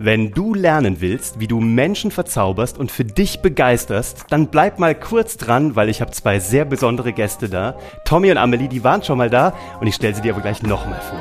Wenn du lernen willst, wie du Menschen verzauberst und für dich begeisterst, dann bleib mal kurz dran, weil ich habe zwei sehr besondere Gäste da. Tommy und Amelie, die waren schon mal da und ich stelle sie dir aber gleich nochmal vor.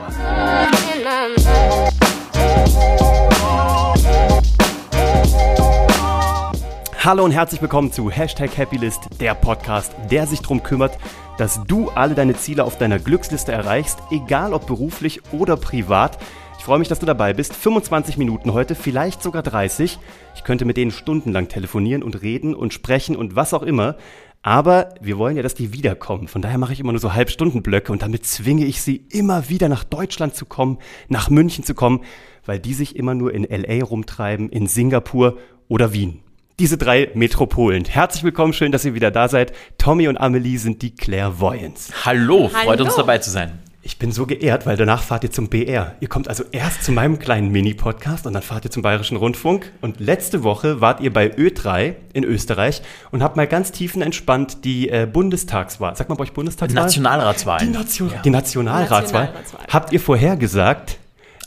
Hallo und herzlich willkommen zu Hashtag Happylist, der Podcast, der sich darum kümmert, dass du alle deine Ziele auf deiner Glücksliste erreichst, egal ob beruflich oder privat freue mich, dass du dabei bist. 25 Minuten heute, vielleicht sogar 30. Ich könnte mit denen stundenlang telefonieren und reden und sprechen und was auch immer. Aber wir wollen ja, dass die wiederkommen. Von daher mache ich immer nur so Halbstundenblöcke und damit zwinge ich sie immer wieder nach Deutschland zu kommen, nach München zu kommen, weil die sich immer nur in LA rumtreiben, in Singapur oder Wien. Diese drei Metropolen. Herzlich willkommen, schön, dass ihr wieder da seid. Tommy und Amelie sind die Clairvoyants. Hallo, freut Hallo. uns dabei zu sein. Ich bin so geehrt, weil danach fahrt ihr zum BR. Ihr kommt also erst zu meinem kleinen Mini-Podcast und dann fahrt ihr zum Bayerischen Rundfunk. Und letzte Woche wart ihr bei Ö3 in Österreich und habt mal ganz tiefenentspannt die äh, Bundestagswahl, sag mal bei euch Bundestagswahl? Nationalratswahl. Die, Nation ja. die Nationalratswahl. Nationalratswahl. Habt ihr vorhergesagt,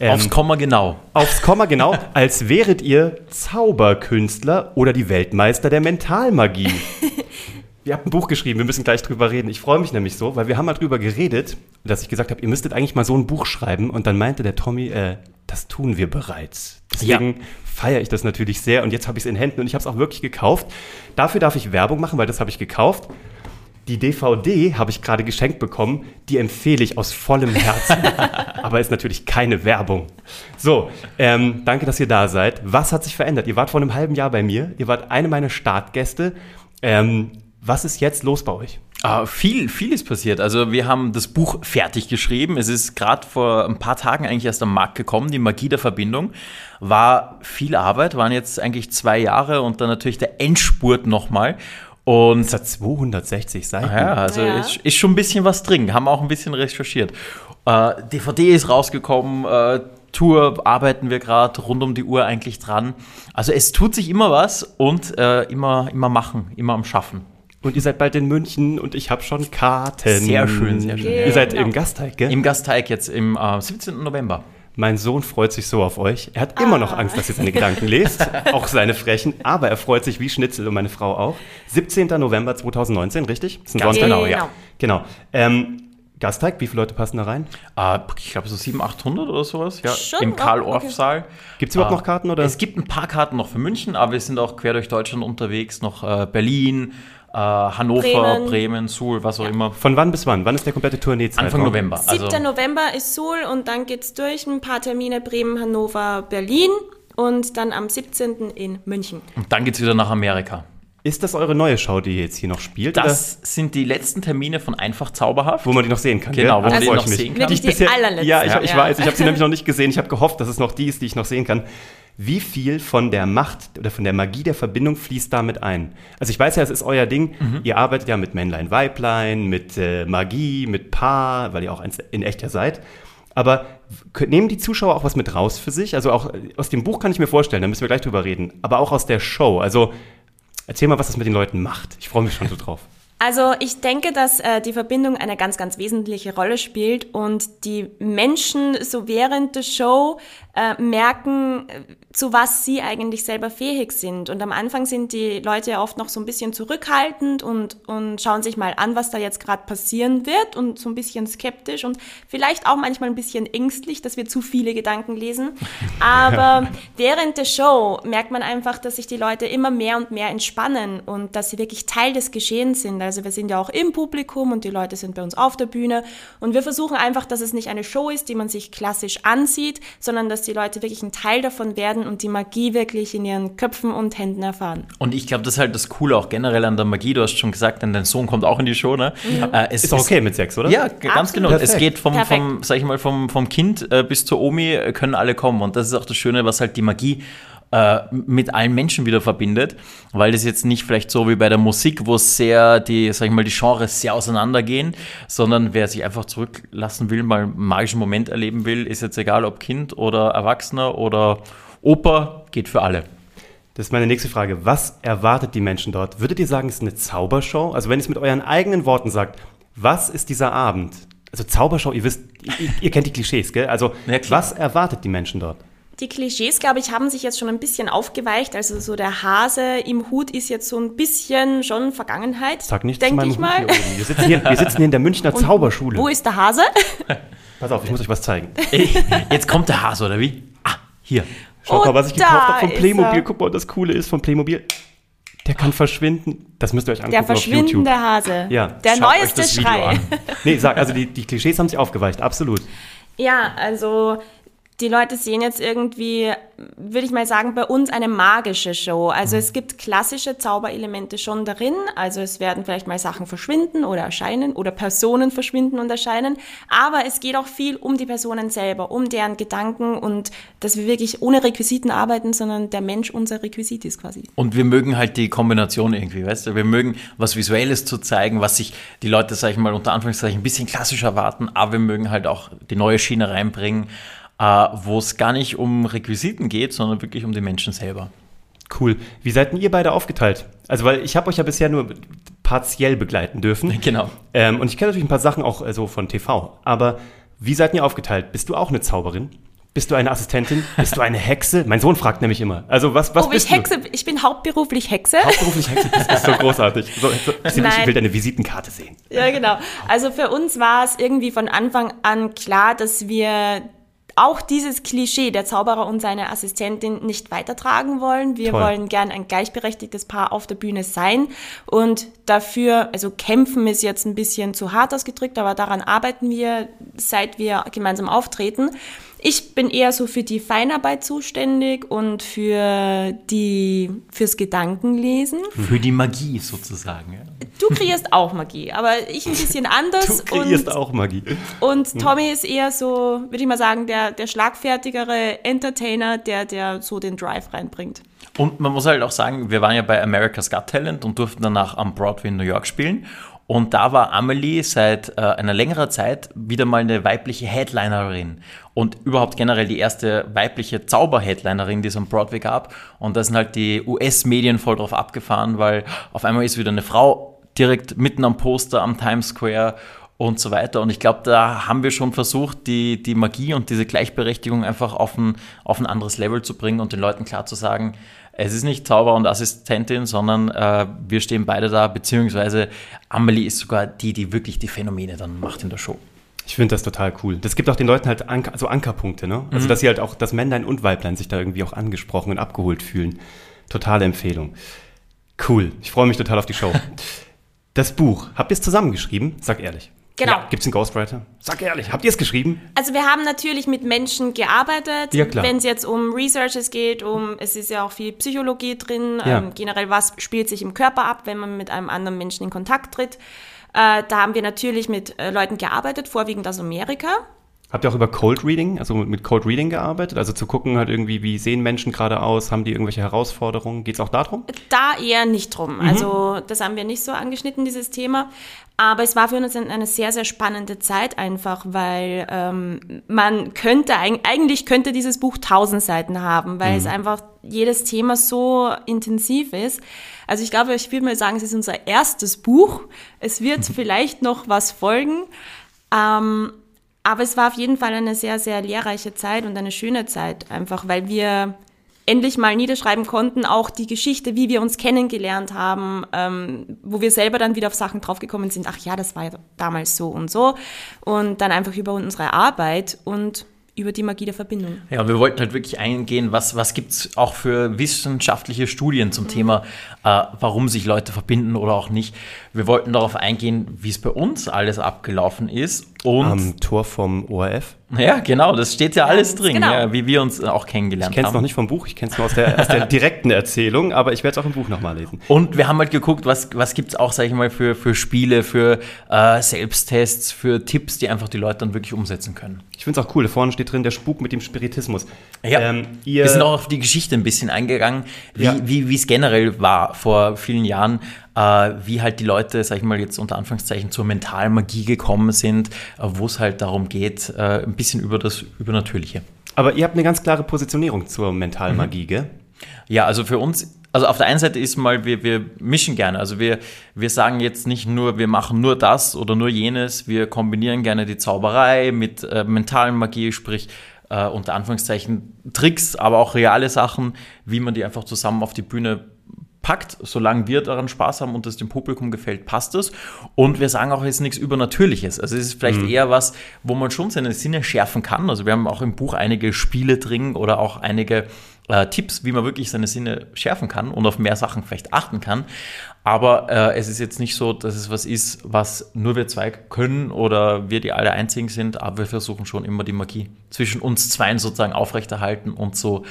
ähm, aufs Komma genau. Aufs Komma genau, als wäret ihr Zauberkünstler oder die Weltmeister der Mentalmagie. Ihr habt ein Buch geschrieben, wir müssen gleich drüber reden. Ich freue mich nämlich so, weil wir haben mal drüber geredet, dass ich gesagt habe, ihr müsstet eigentlich mal so ein Buch schreiben. Und dann meinte der Tommy, äh, das tun wir bereits. Deswegen ja. feiere ich das natürlich sehr. Und jetzt habe ich es in Händen und ich habe es auch wirklich gekauft. Dafür darf ich Werbung machen, weil das habe ich gekauft. Die DVD habe ich gerade geschenkt bekommen. Die empfehle ich aus vollem Herzen. Aber ist natürlich keine Werbung. So, ähm, danke, dass ihr da seid. Was hat sich verändert? Ihr wart vor einem halben Jahr bei mir. Ihr wart eine meiner Startgäste. Ähm, was ist jetzt los bei euch? Uh, viel, viel ist passiert. Also wir haben das Buch fertig geschrieben. Es ist gerade vor ein paar Tagen eigentlich erst am Markt gekommen. Die Magie der Verbindung war viel Arbeit, waren jetzt eigentlich zwei Jahre und dann natürlich der Endspurt nochmal. Und es hat 260 Seiten. Ja, also ja. Ist, ist, schon ein bisschen was drin. Haben auch ein bisschen recherchiert. Uh, äh, DVD ist rausgekommen. Uh, Tour arbeiten wir gerade rund um die Uhr eigentlich dran. Also es tut sich immer was und äh, immer, immer machen, immer am Schaffen. Und ihr seid bald in München und ich habe schon Karten. Sehr schön, sehr schön. Genau. Ihr seid im Gasteig, gell? Im Gasteig jetzt im äh, 17. November. Mein Sohn freut sich so auf euch. Er hat ah. immer noch Angst, dass ihr seine Gedanken lest, auch seine Frechen, aber er freut sich wie Schnitzel und meine Frau auch. 17. November 2019, richtig? Das ist ein Sonntag. Genau, ja. Genau. Ähm, Gasteig, wie viele Leute passen da rein? Uh, ich glaube so 700, 800 oder sowas. Ja, Schon? Im Karl-Orff-Saal. Okay. Gibt es überhaupt uh, noch Karten? Oder? Es gibt ein paar Karten noch für München, aber wir sind auch quer durch Deutschland unterwegs, noch uh, Berlin, äh, Hannover, Bremen. Bremen, Suhl, was auch ja. immer. Von wann bis wann? Wann ist der komplette Tourneezeitraum? Anfang November. 7. Also November ist Suhl und dann geht es durch. Ein paar Termine Bremen, Hannover, Berlin und dann am 17. in München. Und dann geht es wieder nach Amerika. Ist das eure neue Show, die ihr jetzt hier noch spielt? Das oder? sind die letzten Termine von Einfach Zauberhaft. Wo man die noch sehen kann. Genau, wo man also die noch sehen kann. Die, die bisher, allerletzte. Ja, ich, ich weiß, ich habe sie nämlich noch nicht gesehen. Ich habe gehofft, dass es noch die ist, die ich noch sehen kann wie viel von der Macht oder von der Magie der Verbindung fließt damit ein? Also ich weiß ja, es ist euer Ding. Mhm. Ihr arbeitet ja mit Männlein, Weiblein, mit äh, Magie, mit Paar, weil ihr auch in echt ja seid. Aber nehmen die Zuschauer auch was mit raus für sich? Also auch äh, aus dem Buch kann ich mir vorstellen, da müssen wir gleich drüber reden. Aber auch aus der Show. Also erzähl mal, was das mit den Leuten macht. Ich freue mich schon so drauf. Also ich denke, dass äh, die Verbindung eine ganz, ganz wesentliche Rolle spielt und die Menschen so während der Show äh, merken, zu was sie eigentlich selber fähig sind. Und am Anfang sind die Leute ja oft noch so ein bisschen zurückhaltend und, und schauen sich mal an, was da jetzt gerade passieren wird und so ein bisschen skeptisch und vielleicht auch manchmal ein bisschen ängstlich, dass wir zu viele Gedanken lesen. Aber während der Show merkt man einfach, dass sich die Leute immer mehr und mehr entspannen und dass sie wirklich Teil des Geschehens sind. Also wir sind ja auch im Publikum und die Leute sind bei uns auf der Bühne und wir versuchen einfach, dass es nicht eine Show ist, die man sich klassisch ansieht, sondern dass die Leute wirklich ein Teil davon werden werden und die Magie wirklich in ihren Köpfen und Händen erfahren. Und ich glaube, das ist halt das Coole auch generell an der Magie. Du hast schon gesagt, denn dein Sohn kommt auch in die Show, ne? Mhm. Äh, es ist auch okay mit sechs, oder? Ja, ganz Absolut. genau. Perfekt. Es geht vom, vom, sag ich mal, vom, vom Kind äh, bis zur Omi äh, können alle kommen. Und das ist auch das Schöne, was halt die Magie äh, mit allen Menschen wieder verbindet, weil das jetzt nicht vielleicht so wie bei der Musik, wo sehr die, sag ich mal, die Genres sehr auseinandergehen, sondern wer sich einfach zurücklassen will, mal einen magischen Moment erleben will, ist jetzt egal, ob Kind oder Erwachsener oder Oper geht für alle. Das ist meine nächste Frage. Was erwartet die Menschen dort? Würdet ihr sagen, es ist eine Zaubershow? Also wenn ihr es mit euren eigenen Worten sagt, was ist dieser Abend? Also Zaubershow, ihr wisst, ihr, ihr kennt die Klischees, gell? Also ja, was erwartet die Menschen dort? Die Klischees, glaube ich, haben sich jetzt schon ein bisschen aufgeweicht. Also so der Hase im Hut ist jetzt so ein bisschen schon Vergangenheit. Sag nicht denke ich mal. Wir sitzen, hier, wir sitzen hier in der Münchner Und Zauberschule. Wo ist der Hase? Pass auf, ich muss euch was zeigen. Jetzt kommt der Hase, oder wie? Ah, hier. Schaut mal, was ich gekauft habe von Playmobil. Guck mal, das Coole ist von Playmobil. Der kann verschwinden. Das müsst ihr euch angucken Der verschwindende Hase. Ja. Der neueste Schrei. nee, sag, also die, die Klischees haben sich aufgeweicht, absolut. Ja, also die Leute sehen jetzt irgendwie, würde ich mal sagen, bei uns eine magische Show. Also es gibt klassische Zauberelemente schon darin. Also es werden vielleicht mal Sachen verschwinden oder erscheinen oder Personen verschwinden und erscheinen. Aber es geht auch viel um die Personen selber, um deren Gedanken und dass wir wirklich ohne Requisiten arbeiten, sondern der Mensch unser Requisit ist quasi. Und wir mögen halt die Kombination irgendwie, weißt du? Wir mögen was Visuelles zu zeigen, was sich die Leute, sag ich mal, unter Anführungszeichen ein bisschen klassischer erwarten, aber wir mögen halt auch die neue Schiene reinbringen wo es gar nicht um Requisiten geht, sondern wirklich um die Menschen selber. Cool. Wie seid denn ihr beide aufgeteilt? Also, weil ich habe euch ja bisher nur partiell begleiten dürfen. Genau. Ähm, und ich kenne natürlich ein paar Sachen auch äh, so von TV. Aber wie seid ihr aufgeteilt? Bist du auch eine Zauberin? Bist du eine Assistentin? Bist du eine Hexe? Mein Sohn fragt nämlich immer. Also was, was oh, bist ich Hexe, du? Ich bin hauptberuflich Hexe. Hauptberuflich Hexe, das ist so großartig. So, so, ich will deine Visitenkarte sehen. Ja, genau. Also für uns war es irgendwie von Anfang an klar, dass wir auch dieses Klischee, der Zauberer und seine Assistentin, nicht weitertragen wollen. Wir Toll. wollen gern ein gleichberechtigtes Paar auf der Bühne sein und dafür, also kämpfen ist jetzt ein bisschen zu hart ausgedrückt, aber daran arbeiten wir, seit wir gemeinsam auftreten. Ich bin eher so für die Feinarbeit zuständig und für die, fürs Gedankenlesen. Für die Magie sozusagen. Ja. Du kreierst auch Magie, aber ich ein bisschen anders. Du kreierst und, auch Magie. Und hm. Tommy ist eher so, würde ich mal sagen, der, der schlagfertigere Entertainer, der, der so den Drive reinbringt. Und man muss halt auch sagen, wir waren ja bei America's Got Talent und durften danach am Broadway in New York spielen. Und da war Amelie seit äh, einer längeren Zeit wieder mal eine weibliche Headlinerin und überhaupt generell die erste weibliche Zauber-Headlinerin, die es am Broadway gab. Und da sind halt die US-Medien voll drauf abgefahren, weil auf einmal ist wieder eine Frau direkt mitten am Poster am Times Square und so weiter. Und ich glaube, da haben wir schon versucht, die, die Magie und diese Gleichberechtigung einfach auf ein, auf ein anderes Level zu bringen und den Leuten klar zu sagen, es ist nicht Zauber und Assistentin, sondern äh, wir stehen beide da, beziehungsweise Amelie ist sogar die, die wirklich die Phänomene dann macht in der Show. Ich finde das total cool. Das gibt auch den Leuten halt Anker, so Ankerpunkte, ne? Also, mhm. dass sie halt auch, dass Männlein und Weiblein sich da irgendwie auch angesprochen und abgeholt fühlen. Totale Empfehlung. Cool. Ich freue mich total auf die Show. Das Buch, habt ihr es zusammengeschrieben? Sag ehrlich. Genau. Ja, Gibt es einen Ghostwriter? Sag ehrlich, habt ihr es geschrieben? Also wir haben natürlich mit Menschen gearbeitet, ja, wenn es jetzt um Researches geht, um es ist ja auch viel Psychologie drin, ja. ähm, generell was spielt sich im Körper ab, wenn man mit einem anderen Menschen in Kontakt tritt. Äh, da haben wir natürlich mit äh, Leuten gearbeitet, vorwiegend aus Amerika. Habt ihr auch über Cold Reading, also mit Cold Reading gearbeitet? Also zu gucken halt irgendwie, wie sehen Menschen gerade aus, haben die irgendwelche Herausforderungen? Geht es auch darum? Da eher nicht drum. Mhm. Also das haben wir nicht so angeschnitten, dieses Thema. Aber es war für uns eine sehr, sehr spannende Zeit einfach, weil ähm, man könnte, eigentlich könnte dieses Buch tausend Seiten haben, weil mhm. es einfach jedes Thema so intensiv ist. Also ich glaube, ich würde mal sagen, es ist unser erstes Buch. Es wird mhm. vielleicht noch was folgen. Ähm, aber es war auf jeden Fall eine sehr, sehr lehrreiche Zeit und eine schöne Zeit, einfach weil wir endlich mal niederschreiben konnten, auch die Geschichte, wie wir uns kennengelernt haben, ähm, wo wir selber dann wieder auf Sachen draufgekommen sind, ach ja, das war ja damals so und so. Und dann einfach über unsere Arbeit und über die Magie der Verbindung. Ja, wir wollten halt wirklich eingehen, was, was gibt es auch für wissenschaftliche Studien zum mhm. Thema, äh, warum sich Leute verbinden oder auch nicht. Wir wollten darauf eingehen, wie es bei uns alles abgelaufen ist. Und Am Tor vom ORF. Ja, genau, das steht ja alles drin, genau. ja, wie wir uns auch kennengelernt haben. Ich kenne es noch nicht vom Buch, ich kenne es nur aus der, aus der direkten Erzählung, aber ich werde es auch im Buch nochmal lesen. Und wir haben halt geguckt, was, was gibt es auch, sage ich mal, für, für Spiele, für äh, Selbsttests, für Tipps, die einfach die Leute dann wirklich umsetzen können. Ich finde es auch cool, da vorne steht drin, der Spuk mit dem Spiritismus. Ja, ähm, wir sind auch auf die Geschichte ein bisschen eingegangen, wie ja. es generell war vor vielen Jahren, wie halt die Leute, sag ich mal jetzt unter Anführungszeichen, zur Mentalmagie gekommen sind, äh, wo es halt darum geht, äh, ein bisschen über das Übernatürliche. Aber ihr habt eine ganz klare Positionierung zur Mentalmagie, mhm. gell? Ja, also für uns also auf der einen Seite ist mal, wir, wir mischen gerne. Also wir, wir sagen jetzt nicht nur, wir machen nur das oder nur jenes. Wir kombinieren gerne die Zauberei mit äh, mentalen Magie, sprich äh, unter Anführungszeichen Tricks, aber auch reale Sachen, wie man die einfach zusammen auf die Bühne packt, solange wir daran Spaß haben und es dem Publikum gefällt, passt es. Und wir sagen auch, ist nichts Übernatürliches. Also es ist vielleicht mhm. eher was, wo man schon seine Sinne schärfen kann. Also wir haben auch im Buch einige Spiele drin oder auch einige äh, Tipps, wie man wirklich seine Sinne schärfen kann und auf mehr Sachen vielleicht achten kann. Aber äh, es ist jetzt nicht so, dass es was ist, was nur wir zwei können oder wir die alle einzigen sind, aber wir versuchen schon immer die Magie zwischen uns zweien sozusagen aufrechterhalten und so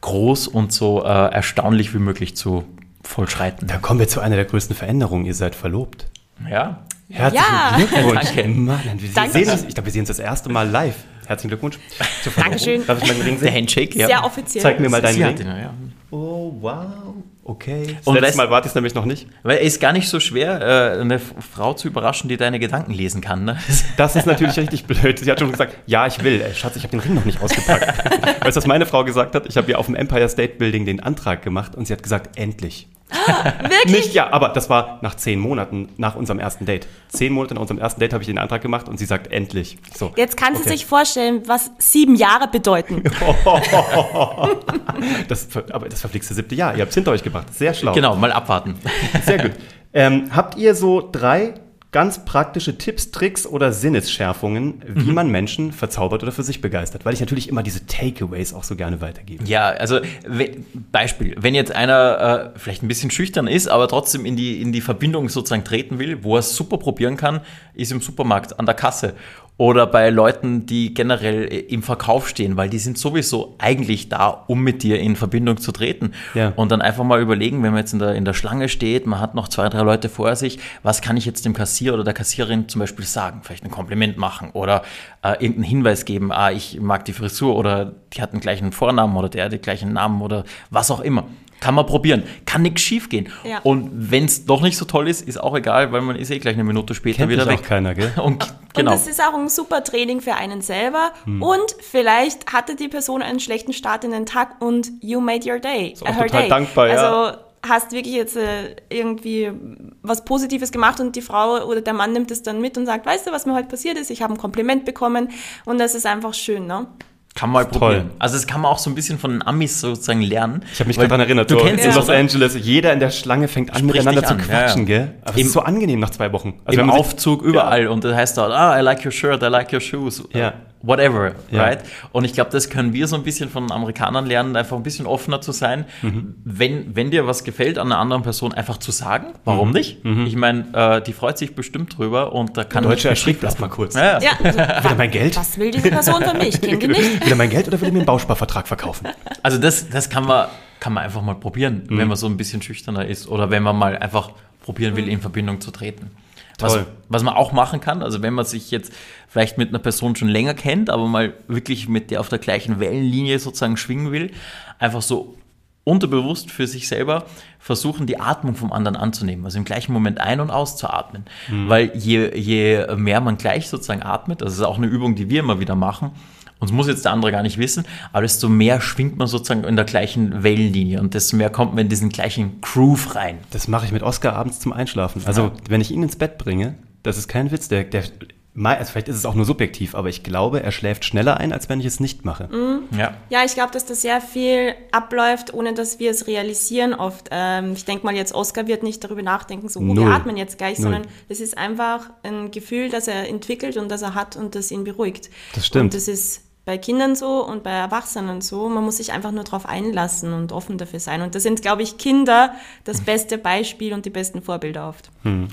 groß und so äh, erstaunlich wie möglich zu vollschreiten. Da kommen wir zu einer der größten Veränderungen. Ihr seid verlobt. Ja. Herzlichen ja. Glückwunsch. Danke. Mann, wir Danke. Sehen uns, ich glaube, wir sehen uns das erste Mal live. Herzlichen Glückwunsch. zur Verlobung. Dankeschön. Darf ich meinen Ring Der sehen? Handshake, ja. Sehr offiziell. Zeig mir mal deinen Sie Ring. hat ihn, ja. Oh, wow. Okay. Das Und letzte weißt- Mal warte ich es nämlich noch nicht. Weil es ist gar nicht so schwer, äh, eine Frau zu überraschen, die deine Gedanken lesen kann. Ne? Das ist natürlich richtig blöd. Sie hat schon gesagt, ja, ich will. Ey, Schatz, ich habe den Ring noch nicht ausgepackt. weißt du, was meine Frau gesagt hat? Ich habe ihr auf dem Empire State Building den Antrag gemacht und sie hat gesagt, endlich. Wirklich? Nicht ja, aber das war nach zehn Monaten nach unserem ersten Date. Zehn Monate nach unserem ersten Date habe ich den Antrag gemacht und sie sagt, endlich. So. Jetzt kann sie Okay. sich vorstellen, was sieben Jahre bedeuten. Das, aber das verflixte siebte Jahr. Ihr habt es hinter euch gebracht. Sehr schlau. Genau, mal abwarten. Sehr gut. Ähm, habt ihr so drei ganz praktische Tipps, Tricks oder Sinnesschärfungen, wie man Menschen verzaubert oder für sich begeistert? Weil ich natürlich immer diese Takeaways auch so gerne weitergebe. Ja, also Beispiel, wenn jetzt einer äh, vielleicht ein bisschen schüchtern ist, aber trotzdem in die, in die Verbindung sozusagen treten will, wo er es super probieren kann, ist im Supermarkt an der Kasse. Oder bei Leuten, die generell äh, im Verkauf stehen, weil die sind sowieso eigentlich da, um mit dir in Verbindung zu treten. Ja. Und dann einfach mal überlegen, wenn man jetzt in der, in der Schlange steht, man hat noch zwei, drei Leute vor sich, was kann ich jetzt dem Kassier oder der Kassiererin zum Beispiel sagen? Vielleicht ein Kompliment machen oder äh, irgendeinen Hinweis geben, ah, ich mag die Frisur oder die hat den gleichen Vornamen oder der hat den gleichen Namen oder was auch immer. Kann man probieren. Kann nichts schief gehen. Ja. Und wenn es doch nicht so toll ist, ist auch egal, weil man ist eh gleich eine Minute später Kennt wieder weg. auch keiner, gell? Und Und genau. das ist auch ein super Training für einen selber. Hm. Und vielleicht hatte die Person einen schlechten Start in den Tag und you made your day. Ist auch äh, her total day. dankbar, ja. Also hast wirklich jetzt äh, irgendwie was Positives gemacht und die Frau oder der Mann nimmt es dann mit und sagt, weißt du, was mir heute passiert ist? Ich habe ein Kompliment bekommen und das ist einfach schön, ne? Kann man mal Toll. probieren. Also das kann man auch so ein bisschen von den Amis sozusagen lernen. Ich habe mich gerade daran erinnert, Du so kennst in es, Los? Angeles, jeder in der Schlange fängt an, miteinander zu an, quatschen, ja, ja. gell? Aber es Im- ist so angenehm nach zwei Wochen. Also Im wenn man sich- Aufzug überall und das heißt dort, ah, I like your shirt, I like your shoes, Ja. Whatever, Ja. right? Und ich glaube, das können wir so ein bisschen von Amerikanern lernen, einfach ein bisschen offener zu sein. Mhm. Wenn, wenn dir was gefällt an einer anderen Person, einfach zu sagen, warum Mhm. nicht? Ich meine, äh, die freut sich bestimmt drüber und da kann Deutsche nichts erschrickt erst mal kurz. Ja, ja. Also, Will er mein Geld? was will diese Person von mir? Ich kenne die nicht. Will er mein Geld oder will er mir einen Bausparvertrag verkaufen? Also das, das kann man, kann man einfach mal probieren, Mhm. wenn man so ein bisschen schüchterner ist oder wenn man mal einfach probieren will, in Verbindung zu treten. Was, was man auch machen kann, also wenn man sich jetzt vielleicht mit einer Person schon länger kennt, aber mal wirklich mit der auf der gleichen Wellenlinie sozusagen schwingen will, einfach so unterbewusst für sich selber versuchen, die Atmung vom anderen anzunehmen, also im gleichen Moment ein- und auszuatmen. Weil je, je mehr man gleich sozusagen atmet, das ist auch eine Übung, die wir immer wieder machen, und das muss jetzt der andere gar nicht wissen, aber desto mehr schwingt man sozusagen in der gleichen Wellenlinie und desto mehr kommt man in diesen gleichen Groove rein. Das mache ich mit Oscar abends zum Einschlafen. Also, Ja. wenn ich ihn ins Bett bringe, das ist kein Witz, der, der also vielleicht ist es auch nur subjektiv, aber ich glaube, er schläft schneller ein, als wenn ich es nicht mache. Ja. Ja, ich glaube, dass da sehr viel abläuft, ohne dass wir es realisieren oft. Ähm, ich denke mal jetzt, Oscar wird nicht darüber nachdenken, so, oh, wir atmen jetzt gleich, Null. sondern es ist einfach ein Gefühl, das er entwickelt und das er hat und das ihn beruhigt. Das stimmt. Und das ist bei Kindern so und bei Erwachsenen so. Man muss sich einfach nur darauf einlassen und offen dafür sein. Und da sind, glaube ich, Kinder das beste Beispiel und die besten Vorbilder oft.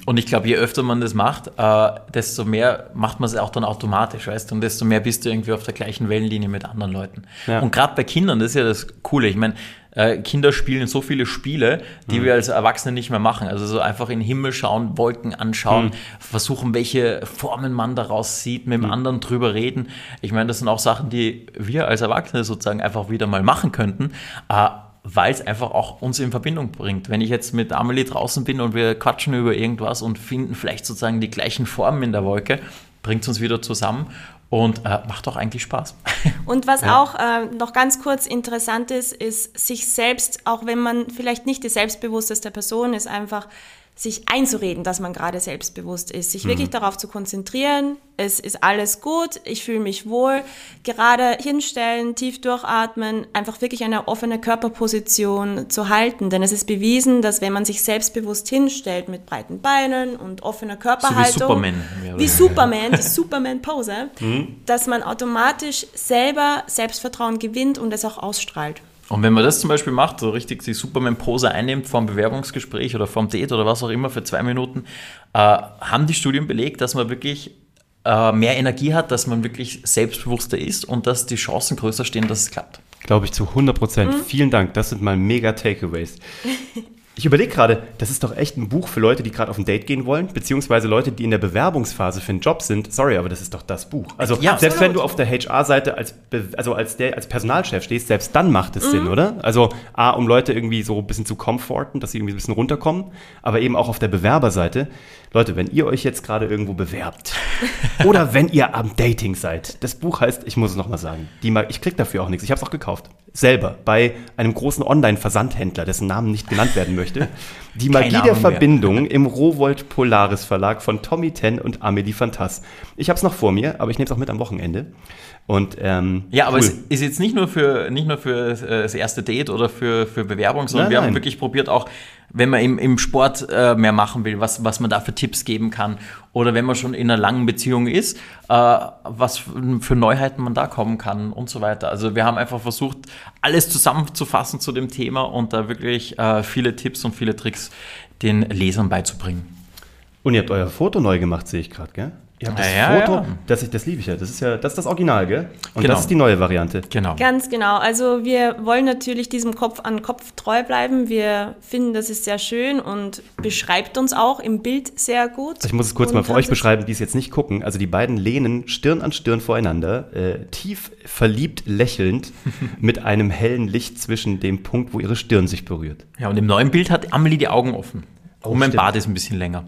Und ich glaube, je öfter man das macht, äh, desto mehr macht man es auch dann automatisch, weißt du, und desto mehr bist du irgendwie auf der gleichen Wellenlinie mit anderen Leuten. Ja. Und gerade bei Kindern, das ist ja das Coole. Ich meine, äh, Kinder spielen so viele Spiele, die wir als Erwachsene nicht mehr machen. Also so einfach in den Himmel schauen, Wolken anschauen, versuchen, welche Formen man daraus sieht, mit dem anderen drüber reden. Ich meine, das sind auch Sachen, die wir als Erwachsene sozusagen einfach wieder mal machen könnten. Äh, weil es einfach auch uns in Verbindung bringt. Wenn ich jetzt mit Amelie draußen bin und wir quatschen über irgendwas und finden vielleicht sozusagen die gleichen Formen in der Wolke, bringt es uns wieder zusammen und äh, macht auch eigentlich Spaß. Und was auch äh, noch ganz kurz interessant ist, ist sich selbst, auch wenn man vielleicht nicht die selbstbewussteste Person ist, einfach sich einzureden, dass man gerade selbstbewusst ist, sich mhm. wirklich darauf zu konzentrieren, es ist alles gut, ich fühle mich wohl, gerade hinstellen, tief durchatmen, einfach wirklich eine offene Körperposition zu halten, denn es ist bewiesen, dass wenn man sich selbstbewusst hinstellt mit breiten Beinen und offener Körperhaltung, so wie Superman, wie Superman, die Superman-Pose, mhm. dass man automatisch selber Selbstvertrauen gewinnt und es auch ausstrahlt. Und wenn man das zum Beispiel macht, so richtig die Superman-Pose einnimmt vor einem Bewerbungsgespräch oder vor einem Date oder was auch immer für zwei Minuten, äh, haben die Studien belegt, dass man wirklich äh, mehr Energie hat, dass man wirklich selbstbewusster ist und dass die Chancen größer stehen, dass es klappt. Glaube ich zu 100 Prozent. Mhm. Vielen Dank. Das sind mal mega Takeaways. Ich überlege gerade, das ist doch echt ein Buch für Leute, die gerade auf ein Date gehen wollen, beziehungsweise Leute, die in der Bewerbungsphase für einen Job sind. Sorry, aber das ist doch das Buch. Also ja, selbst wenn du auf der HR-Seite als, also als, der, als Personalchef stehst, selbst dann macht es mhm. Sinn, oder? Also A, um Leute irgendwie so ein bisschen zu komforten, dass sie irgendwie ein bisschen runterkommen, aber eben auch auf der Bewerberseite. Leute, wenn ihr euch jetzt gerade irgendwo bewerbt oder wenn ihr am Dating seid, das Buch heißt, ich muss es nochmal sagen, die, ich krieg dafür auch nichts. Ich habe es auch gekauft selber bei einem großen Online-Versandhändler, dessen Namen nicht genannt werden möchte. Die Magie der Verbindung im Rowold Polaris Verlag von Tommy Ten und Amelie Fantas. Ich habe es noch vor mir, aber ich nehme es auch mit am Wochenende. Und, ähm, ja, aber cool. es ist jetzt nicht nur für, nicht nur für äh, das erste Date oder für, für Bewerbung, sondern nein, wir nein. haben wirklich probiert auch, wenn man im, im Sport äh, mehr machen will, was, was man da für Tipps geben kann. Oder wenn man schon in einer langen Beziehung ist, äh, was für Neuheiten man da kommen kann und so weiter. Also wir haben einfach versucht, alles zusammenzufassen zu dem Thema und da wirklich äh, viele Tipps und viele Tricks den Lesern beizubringen. Und ihr habt euer Foto neu gemacht, sehe ich gerade, gell? Ihr habt das ja, Foto, ja. Das, ich, das liebe ich ja. Das ist ja das, ist das Original, gell? Und genau. das ist die neue Variante. Genau. Ganz genau. Also wir wollen natürlich diesem Kopf an Kopf treu bleiben. Wir finden, das ist sehr schön und beschreibt uns auch im Bild sehr gut. Ich muss es kurz und mal für euch beschreiben, die es jetzt nicht gucken. Also die beiden lehnen Stirn an Stirn voreinander, äh, tief verliebt lächelnd, mit einem hellen Licht zwischen dem Punkt, wo ihre Stirn sich berührt. Ja, und im neuen Bild hat Amelie die Augen offen. Oh, und mein stimmt. Bart ist ein bisschen länger.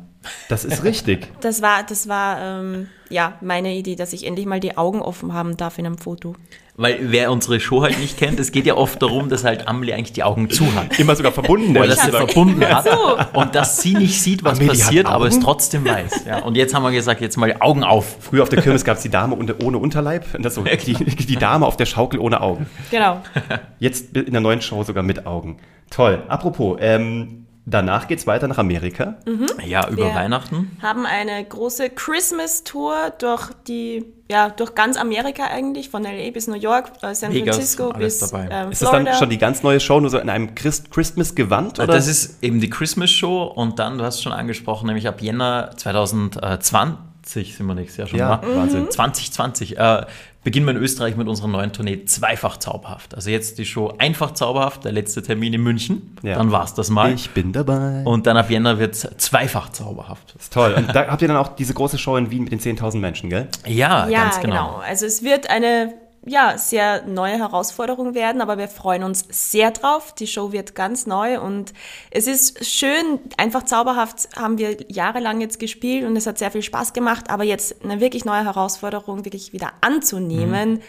Das ist richtig. Das war, das war ähm, ja meine Idee, dass ich endlich mal die Augen offen haben darf in einem Foto. Weil wer unsere Show halt nicht kennt, es geht ja oft darum, dass halt Amelie eigentlich die Augen zu hat. Immer sogar verbunden. Oder dass sie verbunden hat. So. Und dass sie nicht sieht, was Amelie passiert, aber es trotzdem weiß. Ja, und jetzt haben wir gesagt, jetzt mal die Augen auf. Früher auf der Kirmes gab es die Dame ohne Unterleib. Und das so, die, die Dame auf der Schaukel ohne Augen. Genau. Jetzt in der neuen Show sogar mit Augen. Toll. Apropos, ähm, Danach geht es weiter nach Amerika. Mhm. Ja, über Wir Weihnachten. Haben eine große Christmas-Tour durch die, ja, durch ganz Amerika eigentlich, von LA bis New York, äh, San Vegas, Francisco bis dabei. Ähm, Ist das dann schon die ganz neue Show, nur so in einem Christ Christmas-Gewand? Das ist eben die Christmas-Show und dann, du hast es schon angesprochen, nämlich ab Jänner 2020 sind wir nächstes Jahr schon. Ja, mhm. Wahnsinn. 2020 äh, beginnen wir in Österreich mit unserer neuen Tournee Zweifach Zauberhaft. Also jetzt die Show Einfach Zauberhaft, der letzte Termin in München. Ja. Dann war es das mal. Ich bin dabei. Und dann ab Jänner wird es Zweifach Zauberhaft. Das ist toll. Und da habt ihr dann auch diese große Show in Wien mit den 10.000 Menschen, gell? Ja, ja ganz genau. genau. Also es wird eine ja, sehr neue Herausforderung werden, aber wir freuen uns sehr drauf. Die Show wird ganz neu und es ist schön, einfach zauberhaft haben wir jahrelang jetzt gespielt und es hat sehr viel Spaß gemacht, aber jetzt eine wirklich neue Herausforderung wirklich wieder anzunehmen. Mhm.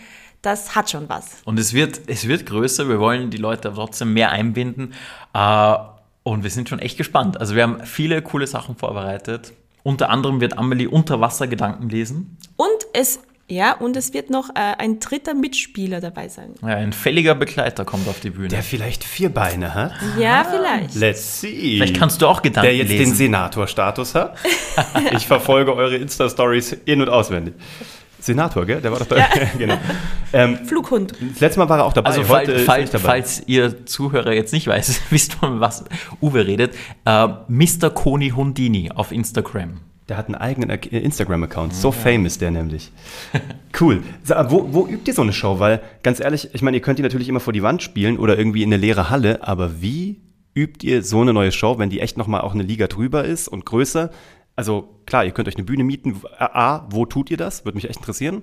Das hat schon was. Und es wird, es wird größer. Wir wollen die Leute trotzdem mehr einbinden. Äh, und wir sind schon echt gespannt. Also wir haben viele coole Sachen vorbereitet. Unter anderem wird Amelie Unterwassergedanken lesen. Und es ja, und es wird noch äh, ein dritter Mitspieler dabei sein. Ja, ein fälliger Begleiter kommt auf die Bühne. Der vielleicht vier Beine hat. Ja, vielleicht. Let's see. Vielleicht kannst du auch Gedanken Der jetzt lesen. den Senator-Status hat. ich verfolge eure Insta-Stories in- und auswendig. Senator, gell? Der war doch da. Ja. genau. Ähm, Flughund. Das letzte Mal war er auch dabei. Also Heute falls, dabei. falls ihr Zuhörer jetzt nicht weiß, wisst von was Uwe redet, äh, Mr. Koni Hundini auf Instagram. Der hat einen eigenen Instagram-Account. So ja. famous der nämlich. Cool. Wo, wo übt ihr so eine Show? Weil, ganz ehrlich, ich meine, ihr könnt die natürlich immer vor die Wand spielen oder irgendwie in eine leere Halle, aber wie übt ihr so eine neue Show, wenn die echt nochmal auch eine Liga drüber ist und größer? Also klar, ihr könnt euch eine Bühne mieten. A, wo tut ihr das? Würde mich echt interessieren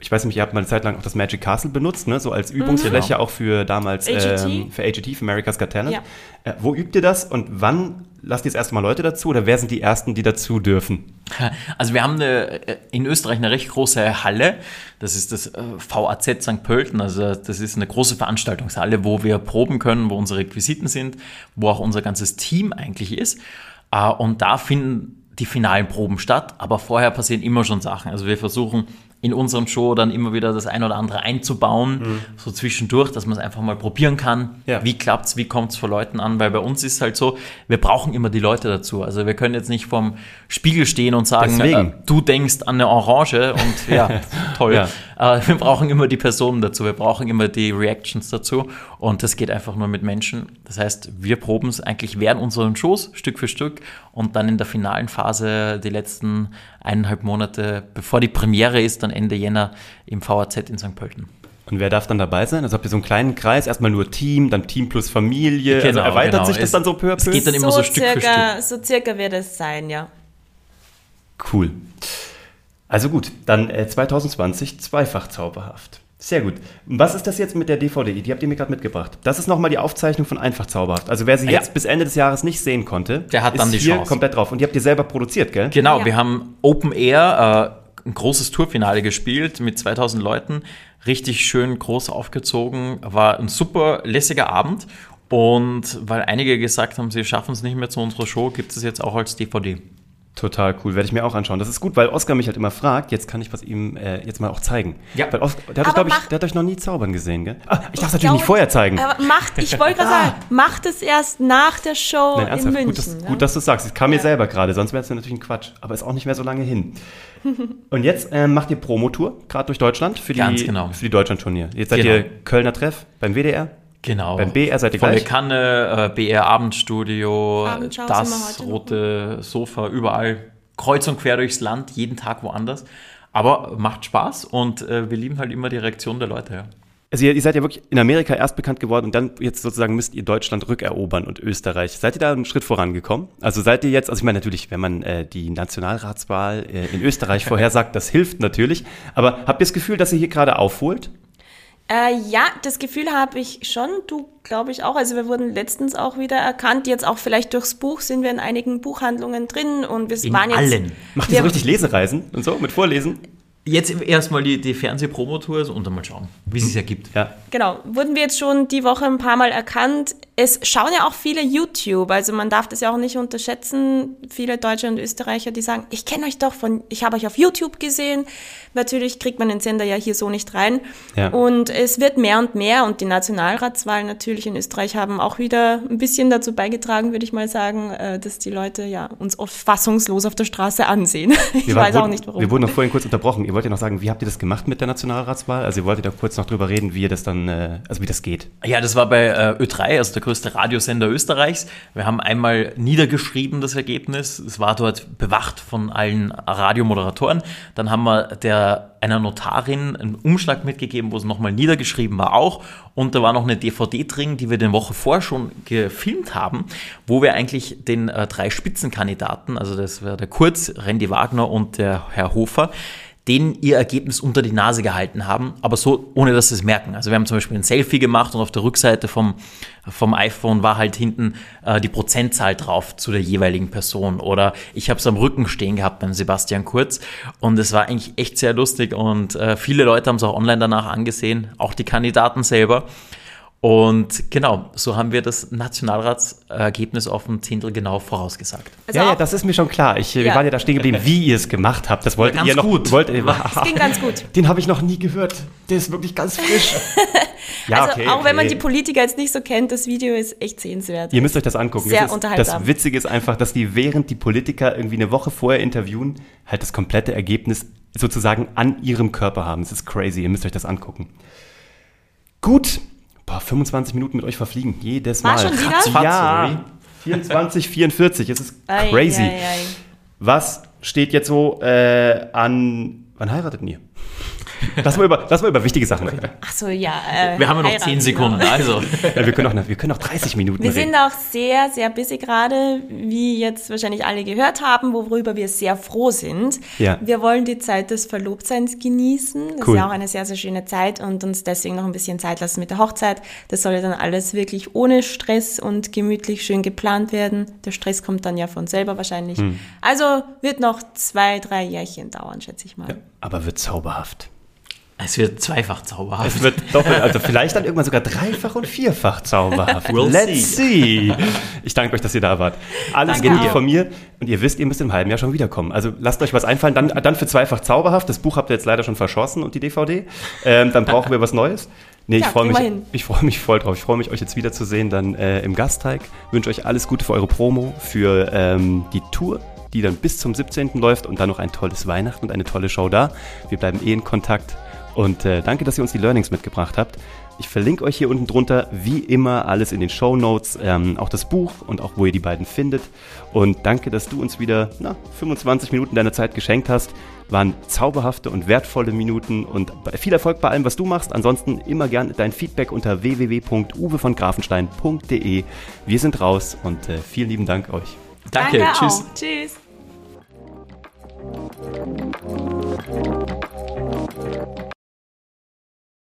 ich weiß nicht, ihr habt mal eine Zeit lang auch das Magic Castle benutzt, ne? so als Übungsfläche mhm. auch für damals AGT? Ähm, für AGT, für America's Got Talent. Ja. Äh, wo übt ihr das und wann lasst ihr das erste Mal Leute dazu oder wer sind die ersten, die dazu dürfen? Also wir haben eine, äh, in Österreich eine recht große Halle, das ist das äh, VAZ St. Pölten, also das ist eine große Veranstaltungshalle, wo wir proben können, wo unsere Requisiten sind, wo auch unser ganzes Team eigentlich ist. Äh, und da finden die finalen Proben statt, aber vorher passieren immer schon Sachen. Also wir versuchen in unserem Show dann immer wieder das ein oder andere einzubauen, mhm. so zwischendurch, dass man es einfach mal probieren kann. Ja. Wie klappt's, wie kommt's vor Leuten an? Weil bei uns ist halt so, wir brauchen immer die Leute dazu. Also wir können jetzt nicht vorm Spiegel stehen und sagen, äh, du denkst an eine Orange und ja, toll. Ja. Äh, wir brauchen immer die Personen dazu, wir brauchen immer die Reactions dazu und das geht einfach nur mit Menschen. Das heißt, wir proben es eigentlich während unseren Shows Stück für Stück und dann in der finalen Phase die letzten eineinhalb Monate, bevor die Premiere ist, dann Ende Jänner im VAZ in St. Pölten. Und wer darf dann dabei sein? Also habt ihr so einen kleinen Kreis, erstmal nur Team, dann Team plus Familie. Also genau, also erweitert genau. sich das es, dann so peu à peu? Es geht dann immer so, so Stück circa, für Stück. So circa wird es sein, ja. Cool. Also gut, dann äh, 2020 zweifach zauberhaft. Sehr gut. Was ist das jetzt mit der DVD? Die habt ihr mir gerade mitgebracht. Das ist nochmal die Aufzeichnung von Einfach Zauberhaft. Also wer sie jetzt bis Ende des Jahres nicht sehen konnte, der hat dann die hier Chance. komplett drauf. Und die habt ihr selber produziert, gell? Genau, ja. wir haben Open Air, äh, ein großes Tourfinale gespielt mit 2000 Leuten. Richtig schön groß aufgezogen. War ein super lässiger Abend. Und weil einige gesagt haben, sie schaffen es nicht mehr zu unserer Show, gibt es jetzt auch als DVD. Total cool, werde ich mir auch anschauen. Das ist gut, weil Oskar mich halt immer fragt, jetzt kann ich was ihm äh, jetzt mal auch zeigen. Ja. Weil Oskar, der, hat euch, ich, der hat euch noch nie zaubern gesehen, gell? Ah, ich darf es natürlich nicht vorher zeigen. Aber macht, ich wollte gerade sagen, macht es erst nach der Show Nein, in München. Gut, dass, ne? gut, dass du sagst. Es kam ja. mir selber gerade, sonst wäre es natürlich ein Quatsch. Aber ist auch nicht mehr so lange hin. Und jetzt äh, macht ihr Promotour, gerade durch Deutschland, für die, genau. für die Deutschland-Turnier. Jetzt seid genau. ihr Kölner Treff beim WDR. Genau. Beim BR seid ihr Volle gleich? Kanne, äh, BR Abendstudio, Abendschau das rote Sofa, überall kreuz und quer durchs Land, jeden Tag woanders. Aber macht Spaß und äh, wir lieben halt immer die Reaktion der Leute. Ja. Also ihr, ihr, seid ja wirklich in Amerika erst bekannt geworden und dann jetzt sozusagen müsst ihr Deutschland rückerobern und Österreich. Seid ihr da einen Schritt vorangekommen? Also seid ihr jetzt, also ich meine natürlich, wenn man äh, die Nationalratswahl äh, in Österreich vorhersagt, das hilft natürlich. Aber habt ihr das Gefühl, dass ihr hier gerade aufholt? Äh, ja, das Gefühl habe ich schon. Du, glaube ich, auch. Also wir wurden letztens auch wieder erkannt. Jetzt auch vielleicht durchs Buch sind wir in einigen Buchhandlungen drin und wir in waren jetzt. allen. Macht ihr so richtig Lesereisen und so mit Vorlesen? Jetzt erstmal die, die Fernsehpromotour und dann mal schauen, wie es sich ergibt. Ja. Genau, wurden wir jetzt schon die Woche ein paar Mal erkannt. Es schauen ja auch viele YouTube, also man darf das ja auch nicht unterschätzen. Viele Deutsche und Österreicher, die sagen, ich kenne euch doch von, ich habe euch auf YouTube gesehen. Natürlich kriegt man den Sender ja hier so nicht rein. Ja. Und es wird mehr und mehr und die Nationalratswahlen natürlich in Österreich haben auch wieder ein bisschen dazu beigetragen, würde ich mal sagen, äh, dass die Leute ja uns oft fassungslos auf der Straße ansehen. Ich wir weiß waren, auch nicht warum. Wir wurden noch vorhin kurz unterbrochen. Ihr wollt ja noch sagen, wie habt ihr das gemacht mit der Nationalratswahl? Also ihr wolltet ja kurz noch drüber reden, wie ihr das dann, äh, also wie das geht. Ja, das war bei äh, Ö3, also der größte Radiosender Österreichs. Wir haben einmal niedergeschrieben das Ergebnis. Es war dort bewacht von allen Radiomoderatoren. Dann haben wir der einer Notarin einen Umschlag mitgegeben, wo es nochmal niedergeschrieben war auch. Und da war noch eine DVD drin, die wir den Woche vorher schon gefilmt haben, wo wir eigentlich den äh, drei Spitzenkandidaten, also das war der Kurz, Randy Wagner und der Herr Hofer, denen ihr Ergebnis unter die Nase gehalten haben, aber so, ohne dass sie es merken. Also wir haben zum Beispiel ein Selfie gemacht und auf der Rückseite vom, vom iPhone war halt hinten äh, die Prozentzahl drauf zu der jeweiligen Person. Oder ich habe es am Rücken stehen gehabt beim Sebastian Kurz und es war eigentlich echt sehr lustig und äh, viele Leute haben es auch online danach angesehen, auch die Kandidaten selber. Und genau, so haben wir das Nationalratsergebnis auf ein Zehntel genau vorausgesagt. Also ja, ja, das ist mir schon klar. Ich, ja. Wir waren ja da stehen geblieben, wie ihr es gemacht habt. Das wollt ja, ihr noch. Gut. Wollt, das ging ganz gut. Den habe ich noch nie gehört. Der ist wirklich ganz frisch. ja, also okay, auch okay. wenn man die Politiker jetzt nicht so kennt, das Video ist echt sehenswert. Ihr müsst euch das angucken. Sehr das unterhaltsam. Das Witzige ist einfach, dass die während die Politiker irgendwie eine Woche vorher interviewen, halt das komplette Ergebnis sozusagen an ihrem Körper haben. Das ist crazy. Ihr müsst euch das angucken. Gut, boah, 25 Minuten mit euch verfliegen. Jedes Mal. War schon wieder? Ja, 24, 44. Es ist crazy. Ei, ei, ei. Was steht jetzt so äh, an. Wann heiratet ihr? Lass mal über, lass mal über wichtige Sachen reden. Ach so, ja. Äh, wir haben ja noch 10 Sekunden, genau. also. Ja, wir, können auch, wir können auch 30 Minuten wir reden. Wir sind auch sehr, sehr busy gerade, wie jetzt wahrscheinlich alle gehört haben, worüber wir sehr froh sind. Ja. Wir wollen die Zeit des Verlobtseins genießen. Das cool. ist ja auch eine sehr, sehr schöne Zeit und uns deswegen noch ein bisschen Zeit lassen mit der Hochzeit. Das soll ja dann alles wirklich ohne Stress und gemütlich schön geplant werden. Der Stress kommt dann ja von selber wahrscheinlich. Hm. Also wird noch zwei, drei Jährchen dauern, schätze ich mal. Ja, aber wird zauberhaft. Es wird zweifach zauberhaft. Es wird doppelt, also vielleicht dann irgendwann sogar dreifach und vierfach zauberhaft. We'll Let's see. Ich danke euch, dass ihr da wart. Alles Danke Gute von mir. Und ihr wisst, ihr müsst im halben Jahr schon wiederkommen. Also lasst euch was einfallen. Dann, dann für zweifach zauberhaft. Das Buch habt ihr jetzt leider schon verschossen und die DVD. Ähm, dann brauchen wir was Neues. Nee, ich Ja, freue mich, ich freue mich voll drauf. Ich freue mich, euch jetzt wiederzusehen, dann äh, im Gasteig. Wünsche euch alles Gute für eure Promo, für ähm, die Tour, die dann bis zum 17. läuft und dann noch ein tolles Weihnachten und eine tolle Show da. Wir bleiben eh in Kontakt. Und äh, danke, dass ihr uns die Learnings mitgebracht habt. Ich verlinke euch hier unten drunter, wie immer, alles in den Show Notes, ähm, auch das Buch und auch, wo ihr die beiden findet. Und danke, dass du uns wieder na, 25 Minuten deiner Zeit geschenkt hast. Waren zauberhafte und wertvolle Minuten und viel Erfolg bei allem, was du machst. Ansonsten immer gern dein Feedback unter www.uwevongrafenstein.de. Wir sind raus und äh, vielen lieben Dank euch. Danke, danke tschüss. Auch. Tschüss.